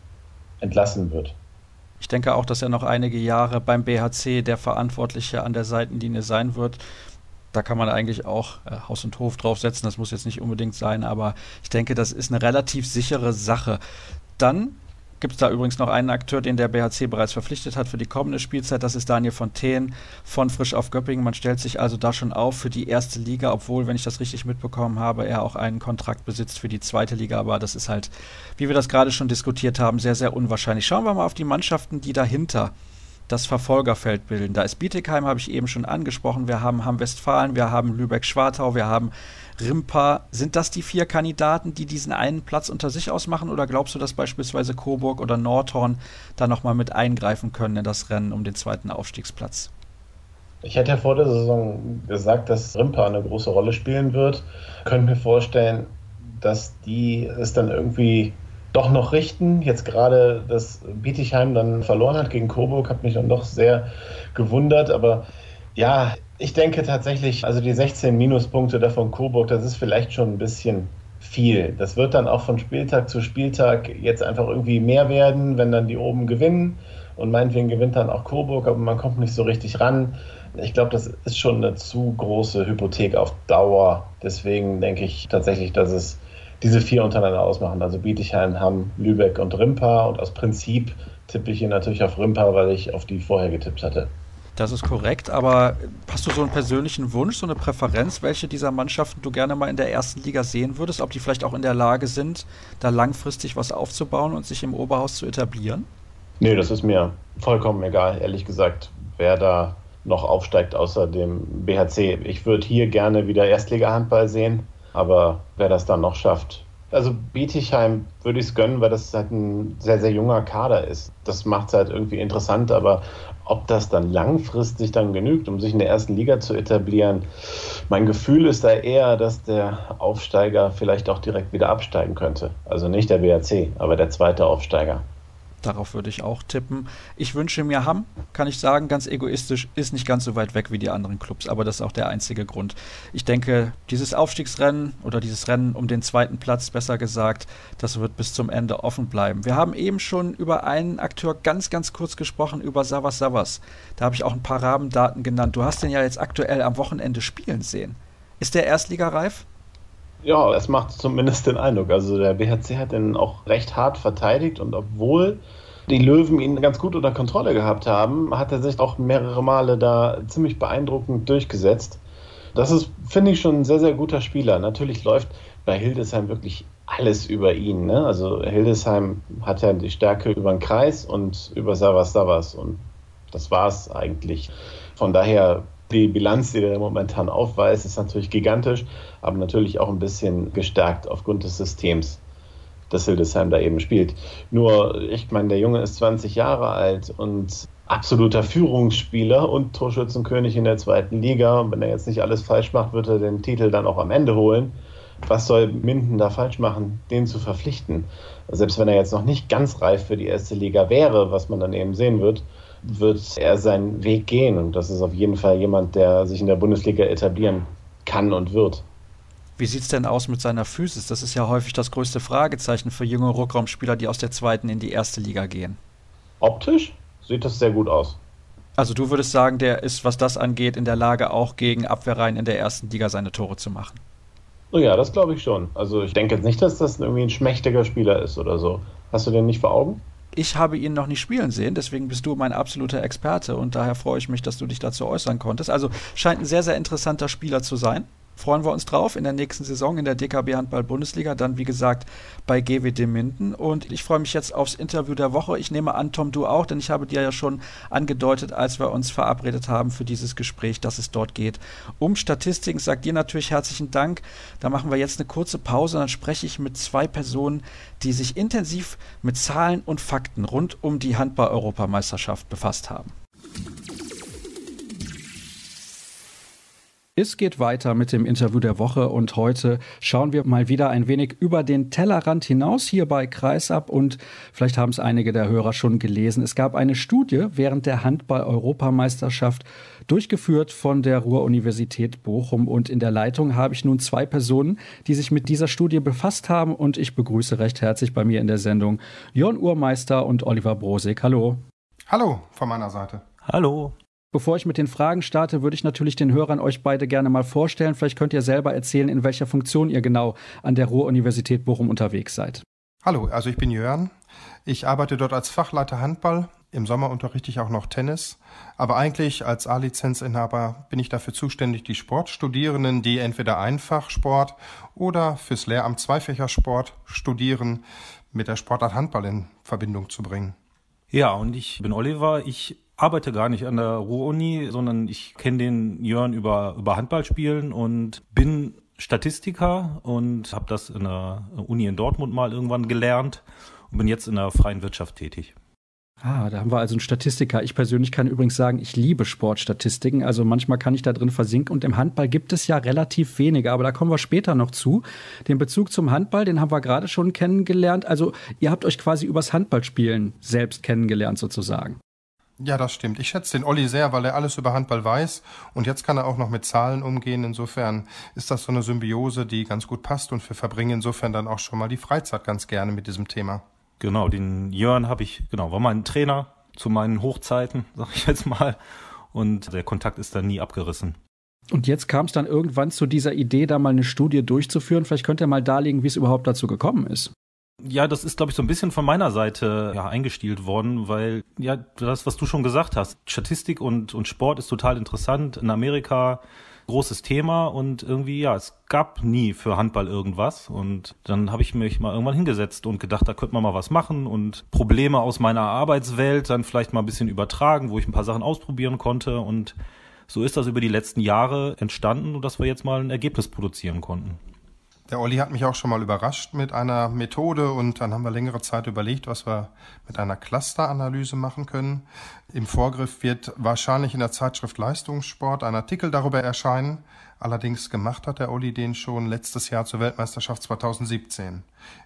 entlassen wird. Ich denke auch, dass er noch einige Jahre beim BHC der Verantwortliche an der Seitenlinie sein wird da kann man eigentlich auch äh, Haus und Hof draufsetzen. Das muss jetzt nicht unbedingt sein, aber ich denke, das ist eine relativ sichere Sache. Dann gibt es da übrigens noch einen Akteur, den der BHC bereits verpflichtet hat für die kommende Spielzeit. Das ist Daniel Fontaine von Frisch auf Göppingen. Man stellt sich also da schon auf für die erste Liga, obwohl, wenn ich das richtig mitbekommen habe, er auch einen Kontrakt besitzt für die zweite Liga. Aber das ist halt, wie wir das gerade schon diskutiert haben, sehr, sehr unwahrscheinlich. Schauen wir mal auf die Mannschaften, die dahinter das Verfolgerfeld bilden. Da ist Bietigheim, habe ich eben schon angesprochen. Wir haben Hamm-Westfalen, wir haben Lübeck-Schwartau, wir haben Rimpa. Sind das die vier Kandidaten, die diesen einen Platz unter sich ausmachen? Oder glaubst du, dass beispielsweise Coburg oder Nordhorn da nochmal mit eingreifen können in das Rennen um den zweiten Aufstiegsplatz? Ich hätte ja vor der Saison gesagt, dass Rimpa eine große Rolle spielen wird. Könnte mir vorstellen, dass die es dann irgendwie doch noch richten. Jetzt gerade, dass Bietigheim dann verloren hat gegen Coburg, hat mich dann doch sehr gewundert. Aber ja, ich denke tatsächlich, also die 16 Minuspunkte da von Coburg, das ist vielleicht schon ein bisschen viel. Das wird dann auch von Spieltag zu Spieltag jetzt einfach irgendwie mehr werden, wenn dann die oben gewinnen. Und meinetwegen gewinnt dann auch Coburg, aber man kommt nicht so richtig ran. Ich glaube, das ist schon eine zu große Hypothek auf Dauer. Deswegen denke ich tatsächlich, dass es diese vier untereinander ausmachen. Also Bietigheim, Hamm, Lübeck und Rimpa. Und aus Prinzip tippe ich hier natürlich auf Rimpa, weil ich auf die vorher getippt hatte. Das ist korrekt, aber hast du so einen persönlichen Wunsch, so eine Präferenz, welche dieser Mannschaften du gerne mal in der ersten Liga sehen würdest? Ob die vielleicht auch in der Lage sind, da langfristig was aufzubauen und sich im Oberhaus zu etablieren? Nee, das ist mir vollkommen egal, ehrlich gesagt, wer da noch aufsteigt außer dem BHC. Ich würde hier gerne wieder Erstliga-Handball sehen. Aber wer das dann noch schafft. Also Bietigheim würde ich es gönnen, weil das halt ein sehr, sehr junger Kader ist. Das macht es halt irgendwie interessant, aber ob das dann langfristig dann genügt, um sich in der ersten Liga zu etablieren, mein Gefühl ist da eher, dass der Aufsteiger vielleicht auch direkt wieder absteigen könnte. Also nicht der WRC, aber der zweite Aufsteiger. Darauf würde ich auch tippen. Ich wünsche mir Hamm, kann ich sagen, ganz egoistisch, ist nicht ganz so weit weg wie die anderen Clubs, aber das ist auch der einzige Grund. Ich denke, dieses Aufstiegsrennen oder dieses Rennen um den zweiten Platz, besser gesagt, das wird bis zum Ende offen bleiben. Wir haben eben schon über einen Akteur ganz, ganz kurz gesprochen, über Savas Savas. Da habe ich auch ein paar Rahmendaten genannt. Du hast den ja jetzt aktuell am Wochenende spielen sehen. Ist der Erstligareif? Ja, es macht zumindest den Eindruck. Also der BHC hat ihn auch recht hart verteidigt und obwohl die Löwen ihn ganz gut unter Kontrolle gehabt haben, hat er sich auch mehrere Male da ziemlich beeindruckend durchgesetzt. Das ist, finde ich, schon ein sehr, sehr guter Spieler. Natürlich läuft bei Hildesheim wirklich alles über ihn. Ne? Also Hildesheim hat ja die Stärke über den Kreis und über Savas Savas und das war es eigentlich. Von daher die Bilanz, die er momentan aufweist, ist natürlich gigantisch, aber natürlich auch ein bisschen gestärkt aufgrund des Systems, das Hildesheim da eben spielt. Nur, ich meine, der Junge ist 20 Jahre alt und absoluter Führungsspieler und Torschützenkönig in der zweiten Liga. Wenn er jetzt nicht alles falsch macht, wird er den Titel dann auch am Ende holen. Was soll Minden da falsch machen, den zu verpflichten? Selbst wenn er jetzt noch nicht ganz reif für die erste Liga wäre, was man dann eben sehen wird, wird er seinen Weg gehen. Und das ist auf jeden Fall jemand, der sich in der Bundesliga etablieren kann und wird. Wie sieht es denn aus mit seiner Physis? Das ist ja häufig das größte Fragezeichen für junge Rückraumspieler, die aus der zweiten in die erste Liga gehen. Optisch sieht das sehr gut aus. Also du würdest sagen, der ist, was das angeht, in der Lage, auch gegen Abwehrreihen in der ersten Liga seine Tore zu machen. Oh ja, das glaube ich schon. Also ich denke jetzt nicht, dass das irgendwie ein schmächtiger Spieler ist oder so. Hast du den nicht vor Augen? Ich habe ihn noch nicht spielen sehen, deswegen bist du mein absoluter Experte und daher freue ich mich, dass du dich dazu äußern konntest. Also scheint ein sehr, sehr interessanter Spieler zu sein freuen wir uns drauf in der nächsten Saison in der DKB Handball Bundesliga, dann wie gesagt bei GWD Minden. Und ich freue mich jetzt aufs Interview der Woche. Ich nehme an, Tom, du auch, denn ich habe dir ja schon angedeutet, als wir uns verabredet haben für dieses Gespräch, dass es dort geht um Statistiken. Sage dir natürlich herzlichen Dank. Da machen wir jetzt eine kurze Pause, dann spreche ich mit zwei Personen, die sich intensiv mit Zahlen und Fakten rund um die Handball-Europameisterschaft befasst haben. Es geht weiter mit dem Interview der Woche und heute schauen wir mal wieder ein wenig über den Tellerrand hinaus hier bei Kreisab und vielleicht haben es einige der Hörer schon gelesen. Es gab eine Studie während der Handball-Europameisterschaft durchgeführt von der Ruhr-Universität Bochum und in der Leitung habe ich nun zwei Personen, die sich mit dieser Studie befasst haben und ich begrüße recht herzlich bei mir in der Sendung Jörn Urmeister und Oliver Brosig. Hallo. Hallo von meiner Seite. Hallo. Bevor ich mit den Fragen starte, würde ich natürlich den Hörern euch beide gerne mal vorstellen. Vielleicht könnt ihr selber erzählen, in welcher Funktion ihr genau an der Ruhr-Universität Bochum unterwegs seid. Hallo, also ich bin Jörn. Ich arbeite dort als Fachleiter Handball. Im Sommer unterrichte ich auch noch Tennis. Aber eigentlich als A-Lizenzinhaber bin ich dafür zuständig, die Sportstudierenden, die entweder Einfachsport oder fürs Lehramt Zweifächersport studieren, mit der Sportart Handball in Verbindung zu bringen. Ja, und ich bin Oliver. Ich arbeite gar nicht an der Ruhr-Uni, sondern ich kenne den Jörn über, über Handballspielen und bin Statistiker und habe das in der Uni in Dortmund mal irgendwann gelernt und bin jetzt in der freien Wirtschaft tätig. Ah, da haben wir also einen Statistiker. Ich persönlich kann übrigens sagen, ich liebe Sportstatistiken. Also manchmal kann ich da drin versinken. Und im Handball gibt es ja relativ wenige, aber da kommen wir später noch zu. Den Bezug zum Handball, den haben wir gerade schon kennengelernt. Also ihr habt euch quasi übers Handballspielen selbst kennengelernt sozusagen. Ja, das stimmt. Ich schätze den Olli sehr, weil er alles über Handball weiß und jetzt kann er auch noch mit Zahlen umgehen. Insofern ist das so eine Symbiose, die ganz gut passt und wir verbringen insofern dann auch schon mal die Freizeit ganz gerne mit diesem Thema. Genau, den Jörn habe ich, genau, war mein Trainer zu meinen Hochzeiten, [laughs] sag ich jetzt mal. Und der Kontakt ist dann nie abgerissen. Und jetzt kam es dann irgendwann zu dieser Idee, da mal eine Studie durchzuführen. Vielleicht könnt ihr mal darlegen, wie es überhaupt dazu gekommen ist. Ja, das ist, glaube ich, so ein bisschen von meiner Seite ja, eingestielt worden, weil ja, das, was du schon gesagt hast, Statistik und, und Sport ist total interessant. In Amerika großes Thema und irgendwie, ja, es gab nie für Handball irgendwas. Und dann habe ich mich mal irgendwann hingesetzt und gedacht, da könnte man mal was machen und Probleme aus meiner Arbeitswelt dann vielleicht mal ein bisschen übertragen, wo ich ein paar Sachen ausprobieren konnte. Und so ist das über die letzten Jahre entstanden, dass wir jetzt mal ein Ergebnis produzieren konnten. Der Olli hat mich auch schon mal überrascht mit einer Methode und dann haben wir längere Zeit überlegt, was wir mit einer Clusteranalyse machen können. Im Vorgriff wird wahrscheinlich in der Zeitschrift Leistungssport ein Artikel darüber erscheinen. Allerdings gemacht hat der Olli den schon letztes Jahr zur Weltmeisterschaft 2017.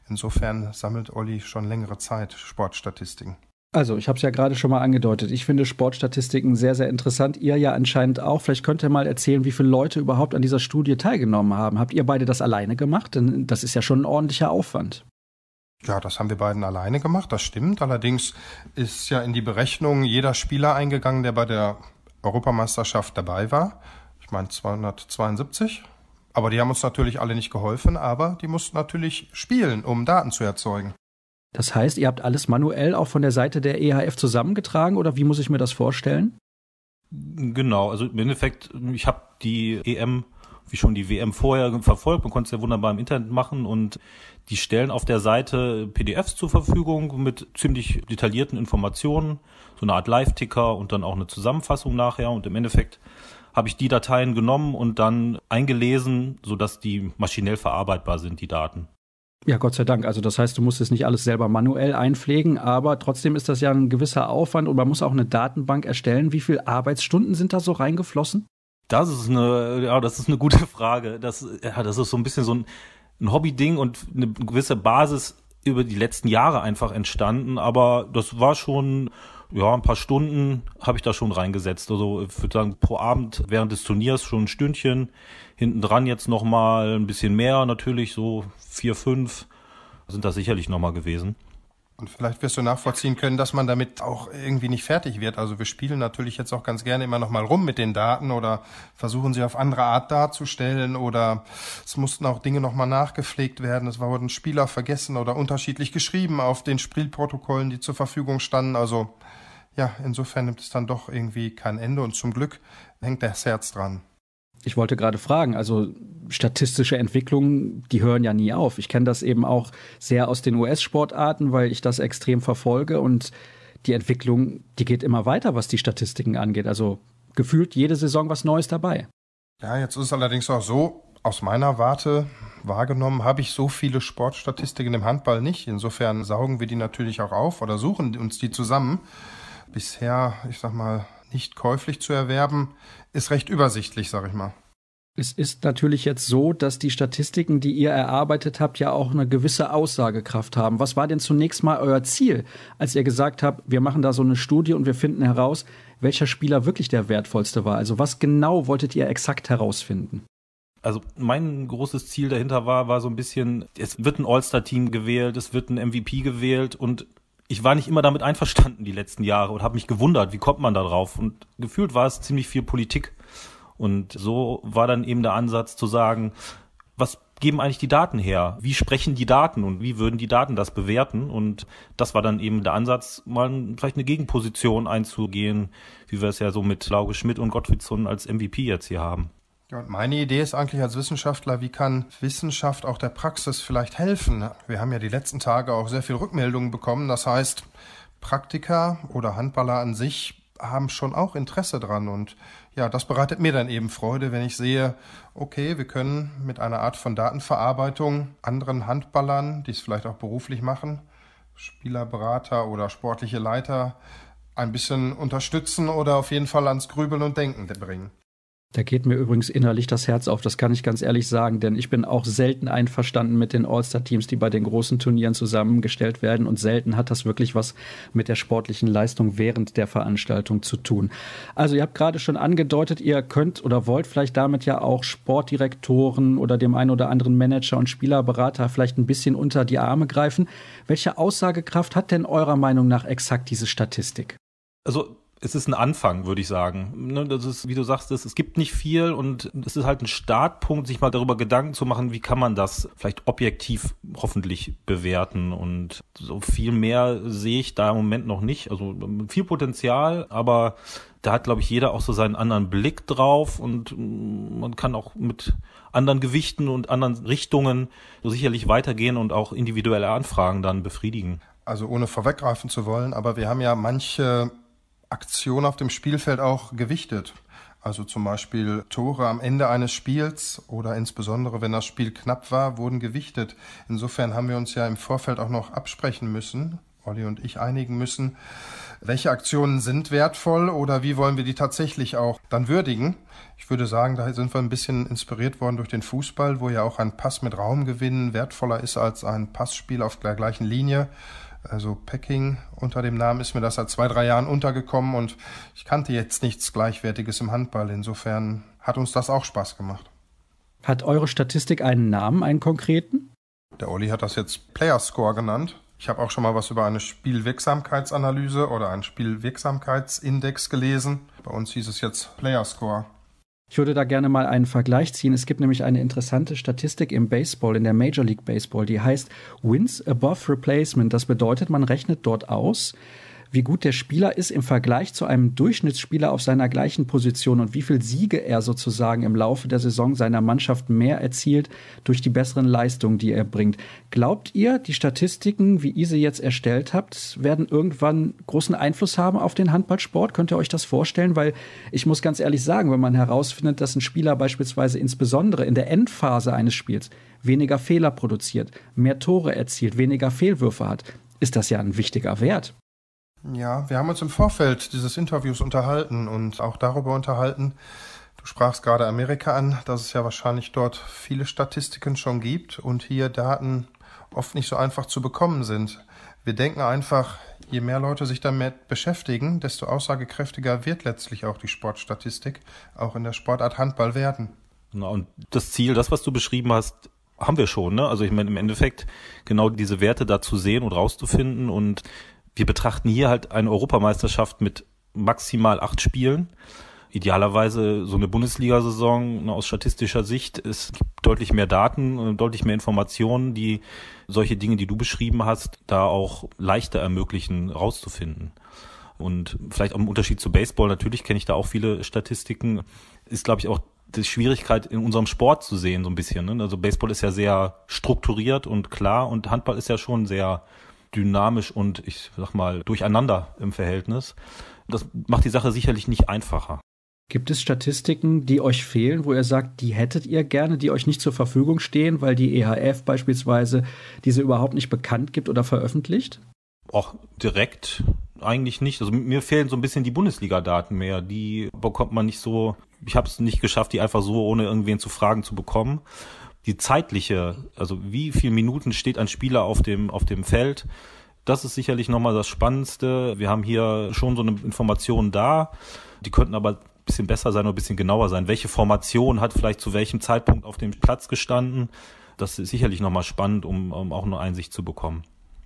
Insofern sammelt Olli schon längere Zeit Sportstatistiken. Also, ich habe es ja gerade schon mal angedeutet. Ich finde Sportstatistiken sehr, sehr interessant. Ihr ja anscheinend auch. Vielleicht könnt ihr mal erzählen, wie viele Leute überhaupt an dieser Studie teilgenommen haben. Habt ihr beide das alleine gemacht? Denn das ist ja schon ein ordentlicher Aufwand. Ja, das haben wir beiden alleine gemacht, das stimmt. Allerdings ist ja in die Berechnung jeder Spieler eingegangen, der bei der Europameisterschaft dabei war. Ich meine 272. Aber die haben uns natürlich alle nicht geholfen, aber die mussten natürlich spielen, um Daten zu erzeugen. Das heißt, ihr habt alles manuell auch von der Seite der EHF zusammengetragen oder wie muss ich mir das vorstellen? Genau, also im Endeffekt, ich habe die EM wie schon die WM vorher verfolgt. Man konnte es ja wunderbar im Internet machen und die stellen auf der Seite PDFs zur Verfügung mit ziemlich detaillierten Informationen, so eine Art Live-Ticker und dann auch eine Zusammenfassung nachher. Und im Endeffekt habe ich die Dateien genommen und dann eingelesen, sodass die maschinell verarbeitbar sind, die Daten. Ja, Gott sei Dank. Also das heißt, du musst es nicht alles selber manuell einpflegen, aber trotzdem ist das ja ein gewisser Aufwand und man muss auch eine Datenbank erstellen. Wie viele Arbeitsstunden sind da so reingeflossen? Das ist eine, ja, das ist eine gute [laughs] Frage. Das, ja, das ist so ein bisschen so ein, ein Hobby-Ding und eine gewisse Basis über die letzten Jahre einfach entstanden. Aber das war schon, ja, ein paar Stunden habe ich da schon reingesetzt. Also ich würde sagen, pro Abend während des Turniers schon ein Stündchen. Hinten dran jetzt nochmal ein bisschen mehr, natürlich so vier, fünf sind das sicherlich nochmal gewesen. Und vielleicht wirst du nachvollziehen können, dass man damit auch irgendwie nicht fertig wird. Also wir spielen natürlich jetzt auch ganz gerne immer noch mal rum mit den Daten oder versuchen sie auf andere Art darzustellen oder es mussten auch Dinge noch mal nachgepflegt werden. Es wurden Spieler vergessen oder unterschiedlich geschrieben auf den Spielprotokollen, die zur Verfügung standen. Also ja, insofern nimmt es dann doch irgendwie kein Ende und zum Glück hängt das Herz dran. Ich wollte gerade fragen, also statistische Entwicklungen, die hören ja nie auf. Ich kenne das eben auch sehr aus den US-Sportarten, weil ich das extrem verfolge und die Entwicklung, die geht immer weiter, was die Statistiken angeht. Also gefühlt jede Saison was Neues dabei. Ja, jetzt ist es allerdings auch so, aus meiner Warte wahrgenommen habe ich so viele Sportstatistiken im Handball nicht. Insofern saugen wir die natürlich auch auf oder suchen uns die zusammen. Bisher, ich sag mal, nicht käuflich zu erwerben, ist recht übersichtlich, sag ich mal. Es ist natürlich jetzt so, dass die Statistiken, die ihr erarbeitet habt, ja auch eine gewisse Aussagekraft haben. Was war denn zunächst mal euer Ziel, als ihr gesagt habt, wir machen da so eine Studie und wir finden heraus, welcher Spieler wirklich der wertvollste war? Also was genau wolltet ihr exakt herausfinden? Also mein großes Ziel dahinter war, war so ein bisschen, es wird ein All-Star-Team gewählt, es wird ein MVP gewählt und ich war nicht immer damit einverstanden die letzten Jahre und habe mich gewundert, wie kommt man da drauf? Und gefühlt war es ziemlich viel Politik. Und so war dann eben der Ansatz zu sagen, was geben eigentlich die Daten her? Wie sprechen die Daten und wie würden die Daten das bewerten? Und das war dann eben der Ansatz, mal vielleicht eine Gegenposition einzugehen, wie wir es ja so mit Lauge Schmidt und Gottfriedson als MVP jetzt hier haben. Ja, und meine Idee ist eigentlich als Wissenschaftler, wie kann Wissenschaft auch der Praxis vielleicht helfen? Wir haben ja die letzten Tage auch sehr viel Rückmeldungen bekommen. Das heißt, Praktiker oder Handballer an sich haben schon auch Interesse dran und ja, das bereitet mir dann eben Freude, wenn ich sehe, okay, wir können mit einer Art von Datenverarbeitung anderen Handballern, die es vielleicht auch beruflich machen, Spielerberater oder sportliche Leiter, ein bisschen unterstützen oder auf jeden Fall ans Grübeln und Denken bringen. Da geht mir übrigens innerlich das Herz auf, das kann ich ganz ehrlich sagen, denn ich bin auch selten einverstanden mit den All-Star-Teams, die bei den großen Turnieren zusammengestellt werden und selten hat das wirklich was mit der sportlichen Leistung während der Veranstaltung zu tun. Also ihr habt gerade schon angedeutet, ihr könnt oder wollt vielleicht damit ja auch Sportdirektoren oder dem einen oder anderen Manager und Spielerberater vielleicht ein bisschen unter die Arme greifen. Welche Aussagekraft hat denn eurer Meinung nach exakt diese Statistik? Also es ist ein Anfang, würde ich sagen. Ne, das ist, wie du sagst, es gibt nicht viel und es ist halt ein Startpunkt, sich mal darüber Gedanken zu machen, wie kann man das vielleicht objektiv hoffentlich bewerten. Und so viel mehr sehe ich da im Moment noch nicht. Also viel Potenzial, aber da hat, glaube ich, jeder auch so seinen anderen Blick drauf und man kann auch mit anderen Gewichten und anderen Richtungen so sicherlich weitergehen und auch individuelle Anfragen dann befriedigen. Also ohne vorweggreifen zu wollen, aber wir haben ja manche Aktion auf dem Spielfeld auch gewichtet. Also zum Beispiel Tore am Ende eines Spiels oder insbesondere wenn das Spiel knapp war, wurden gewichtet. Insofern haben wir uns ja im Vorfeld auch noch absprechen müssen, Olli und ich einigen müssen, welche Aktionen sind wertvoll oder wie wollen wir die tatsächlich auch dann würdigen. Ich würde sagen, da sind wir ein bisschen inspiriert worden durch den Fußball, wo ja auch ein Pass mit Raumgewinn wertvoller ist als ein Passspiel auf der gleichen Linie. Also Packing unter dem Namen ist mir das seit zwei, drei Jahren untergekommen und ich kannte jetzt nichts Gleichwertiges im Handball. Insofern hat uns das auch Spaß gemacht. Hat eure Statistik einen Namen, einen konkreten? Der Olli hat das jetzt Player Score genannt. Ich habe auch schon mal was über eine Spielwirksamkeitsanalyse oder einen Spielwirksamkeitsindex gelesen. Bei uns hieß es jetzt Player Score. Ich würde da gerne mal einen Vergleich ziehen. Es gibt nämlich eine interessante Statistik im Baseball, in der Major League Baseball, die heißt Wins Above Replacement. Das bedeutet, man rechnet dort aus, wie gut der Spieler ist im Vergleich zu einem Durchschnittsspieler auf seiner gleichen Position und wie viel Siege er sozusagen im Laufe der Saison seiner Mannschaft mehr erzielt durch die besseren Leistungen, die er bringt. Glaubt ihr, die Statistiken, wie ihr sie jetzt erstellt habt, werden irgendwann großen Einfluss haben auf den Handballsport? Könnt ihr euch das vorstellen? Weil ich muss ganz ehrlich sagen, wenn man herausfindet, dass ein Spieler beispielsweise insbesondere in der Endphase eines Spiels weniger Fehler produziert, mehr Tore erzielt, weniger Fehlwürfe hat, ist das ja ein wichtiger Wert. Ja, wir haben uns im Vorfeld dieses Interviews unterhalten und auch darüber unterhalten. Du sprachst gerade Amerika an, dass es ja wahrscheinlich dort viele Statistiken schon gibt und hier Daten oft nicht so einfach zu bekommen sind. Wir denken einfach, je mehr Leute sich damit beschäftigen, desto aussagekräftiger wird letztlich auch die Sportstatistik, auch in der Sportart Handball werden. Na, und das Ziel, das, was du beschrieben hast, haben wir schon, ne? Also ich meine, im Endeffekt genau diese Werte da zu sehen und rauszufinden und wir betrachten hier halt eine Europameisterschaft mit maximal acht Spielen. Idealerweise so eine Bundesliga-Saison aus statistischer Sicht. Es gibt deutlich mehr Daten, deutlich mehr Informationen, die solche Dinge, die du beschrieben hast, da auch leichter ermöglichen, rauszufinden. Und vielleicht auch im Unterschied zu Baseball, natürlich kenne ich da auch viele Statistiken, ist, glaube ich, auch die Schwierigkeit in unserem Sport zu sehen, so ein bisschen. Ne? Also Baseball ist ja sehr strukturiert und klar und Handball ist ja schon sehr dynamisch und ich sag mal durcheinander im Verhältnis. Das macht die Sache sicherlich nicht einfacher. Gibt es Statistiken, die euch fehlen, wo ihr sagt, die hättet ihr gerne, die euch nicht zur Verfügung stehen, weil die EHF beispielsweise diese überhaupt nicht bekannt gibt oder veröffentlicht? Auch direkt eigentlich nicht. Also mir fehlen so ein bisschen die Bundesliga-Daten mehr. Die bekommt man nicht so. Ich habe es nicht geschafft, die einfach so ohne irgendwen zu fragen zu bekommen. Die zeitliche, also wie viele Minuten steht ein Spieler auf dem auf dem Feld? Das ist sicherlich nochmal das Spannendste. Wir haben hier schon so eine Information da. Die könnten aber bisschen besser sein oder ein bisschen genauer sein. Welche Formation hat vielleicht zu welchem Zeitpunkt auf dem Platz gestanden? Das ist sicherlich nochmal spannend, um, um auch eine Einsicht zu bekommen.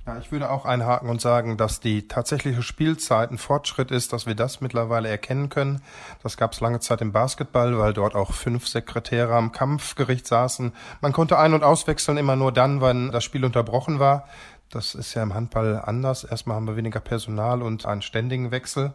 Ja, ich würde auch einhaken und sagen, dass die tatsächliche Spielzeit ein Fortschritt ist, dass wir das mittlerweile erkennen können. Das gab es lange Zeit im Basketball, weil dort auch fünf Sekretäre am Kampfgericht saßen. Man konnte ein- und auswechseln immer nur dann, wenn das Spiel unterbrochen war. Das ist ja im Handball anders. Erstmal haben wir weniger Personal und einen ständigen Wechsel.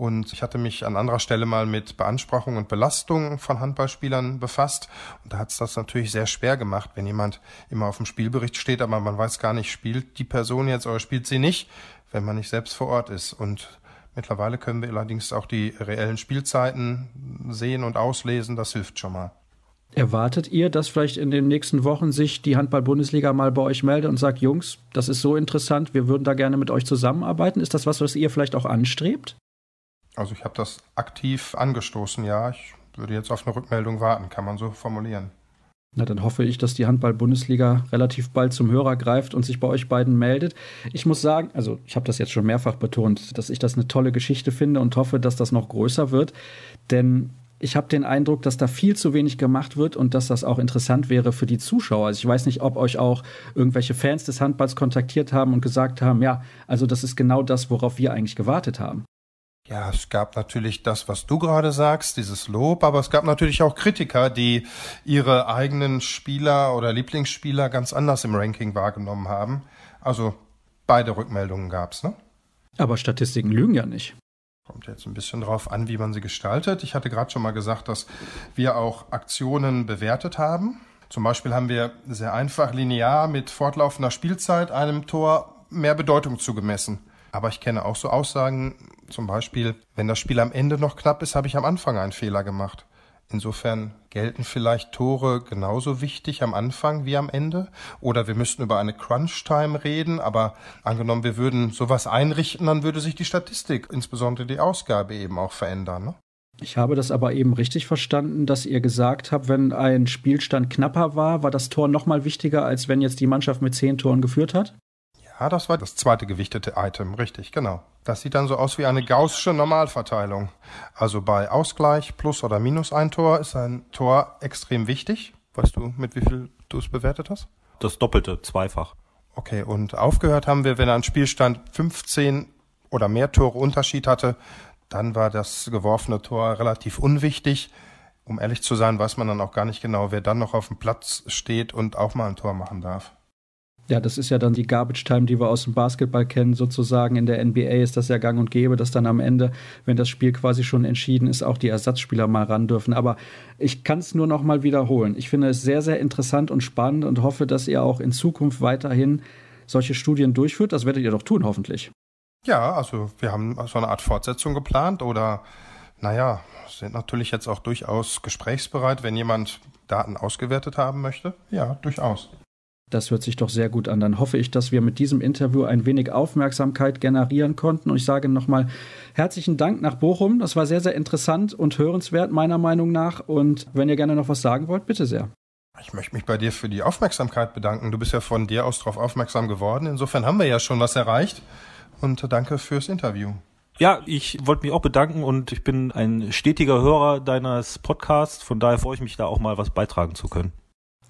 Und ich hatte mich an anderer Stelle mal mit Beanspruchung und Belastung von Handballspielern befasst. Und da hat es das natürlich sehr schwer gemacht, wenn jemand immer auf dem Spielbericht steht, aber man weiß gar nicht, spielt die Person jetzt oder spielt sie nicht, wenn man nicht selbst vor Ort ist. Und mittlerweile können wir allerdings auch die reellen Spielzeiten sehen und auslesen. Das hilft schon mal. Erwartet ihr, dass vielleicht in den nächsten Wochen sich die Handball-Bundesliga mal bei euch meldet und sagt, Jungs, das ist so interessant, wir würden da gerne mit euch zusammenarbeiten? Ist das was, was ihr vielleicht auch anstrebt? Also ich habe das aktiv angestoßen, ja. Ich würde jetzt auf eine Rückmeldung warten, kann man so formulieren. Na, dann hoffe ich, dass die Handball-Bundesliga relativ bald zum Hörer greift und sich bei euch beiden meldet. Ich muss sagen, also ich habe das jetzt schon mehrfach betont, dass ich das eine tolle Geschichte finde und hoffe, dass das noch größer wird. Denn ich habe den Eindruck, dass da viel zu wenig gemacht wird und dass das auch interessant wäre für die Zuschauer. Also ich weiß nicht, ob euch auch irgendwelche Fans des Handballs kontaktiert haben und gesagt haben, ja, also das ist genau das, worauf wir eigentlich gewartet haben. Ja, es gab natürlich das, was du gerade sagst, dieses Lob, aber es gab natürlich auch Kritiker, die ihre eigenen Spieler oder Lieblingsspieler ganz anders im Ranking wahrgenommen haben. Also beide Rückmeldungen gab's, ne? Aber Statistiken lügen ja nicht. Kommt jetzt ein bisschen drauf an, wie man sie gestaltet. Ich hatte gerade schon mal gesagt, dass wir auch Aktionen bewertet haben. Zum Beispiel haben wir sehr einfach linear mit fortlaufender Spielzeit einem Tor mehr Bedeutung zugemessen. Aber ich kenne auch so Aussagen, zum Beispiel, wenn das Spiel am Ende noch knapp ist, habe ich am Anfang einen Fehler gemacht. Insofern gelten vielleicht Tore genauso wichtig am Anfang wie am Ende. Oder wir müssten über eine Crunch-Time reden, aber angenommen, wir würden sowas einrichten, dann würde sich die Statistik, insbesondere die Ausgabe eben auch verändern. Ne? Ich habe das aber eben richtig verstanden, dass ihr gesagt habt, wenn ein Spielstand knapper war, war das Tor nochmal wichtiger, als wenn jetzt die Mannschaft mit zehn Toren geführt hat? Ja, das war das zweite gewichtete Item, richtig, genau. Das sieht dann so aus wie eine gaußsche Normalverteilung. Also bei Ausgleich plus oder minus ein Tor ist ein Tor extrem wichtig. Weißt du, mit wie viel du es bewertet hast? Das Doppelte, zweifach. Okay, und aufgehört haben wir, wenn ein Spielstand 15 oder mehr Tore Unterschied hatte, dann war das geworfene Tor relativ unwichtig. Um ehrlich zu sein, weiß man dann auch gar nicht genau, wer dann noch auf dem Platz steht und auch mal ein Tor machen darf. Ja, das ist ja dann die Garbage Time, die wir aus dem Basketball kennen, sozusagen. In der NBA ist das ja gang und gäbe, dass dann am Ende, wenn das Spiel quasi schon entschieden ist, auch die Ersatzspieler mal ran dürfen. Aber ich kann es nur noch mal wiederholen. Ich finde es sehr, sehr interessant und spannend und hoffe, dass ihr auch in Zukunft weiterhin solche Studien durchführt. Das werdet ihr doch tun, hoffentlich. Ja, also wir haben so eine Art Fortsetzung geplant oder, naja, sind natürlich jetzt auch durchaus gesprächsbereit, wenn jemand Daten ausgewertet haben möchte. Ja, durchaus. Das hört sich doch sehr gut an. Dann hoffe ich, dass wir mit diesem Interview ein wenig Aufmerksamkeit generieren konnten. Und ich sage nochmal herzlichen Dank nach Bochum. Das war sehr, sehr interessant und hörenswert, meiner Meinung nach. Und wenn ihr gerne noch was sagen wollt, bitte sehr. Ich möchte mich bei dir für die Aufmerksamkeit bedanken. Du bist ja von dir aus darauf aufmerksam geworden. Insofern haben wir ja schon was erreicht. Und danke fürs Interview. Ja, ich wollte mich auch bedanken und ich bin ein stetiger Hörer deines Podcasts. Von daher freue ich mich da auch mal was beitragen zu können.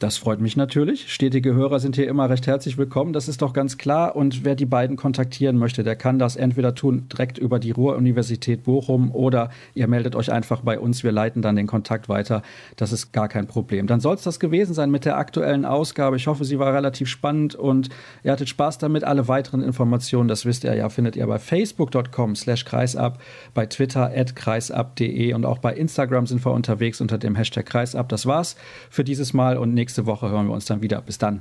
Das freut mich natürlich. Stetige Hörer sind hier immer recht herzlich willkommen. Das ist doch ganz klar. Und wer die beiden kontaktieren möchte, der kann das entweder tun direkt über die Ruhr-Universität Bochum oder ihr meldet euch einfach bei uns. Wir leiten dann den Kontakt weiter. Das ist gar kein Problem. Dann soll es das gewesen sein mit der aktuellen Ausgabe. Ich hoffe, sie war relativ spannend und ihr hattet Spaß damit. Alle weiteren Informationen, das wisst ihr ja, findet ihr bei facebook.com slash kreisab, bei Twitter at kreisab.de und auch bei Instagram sind wir unterwegs unter dem Hashtag kreisab. Das war's für dieses Mal und nächste Woche hören wir uns dann wieder. Bis dann.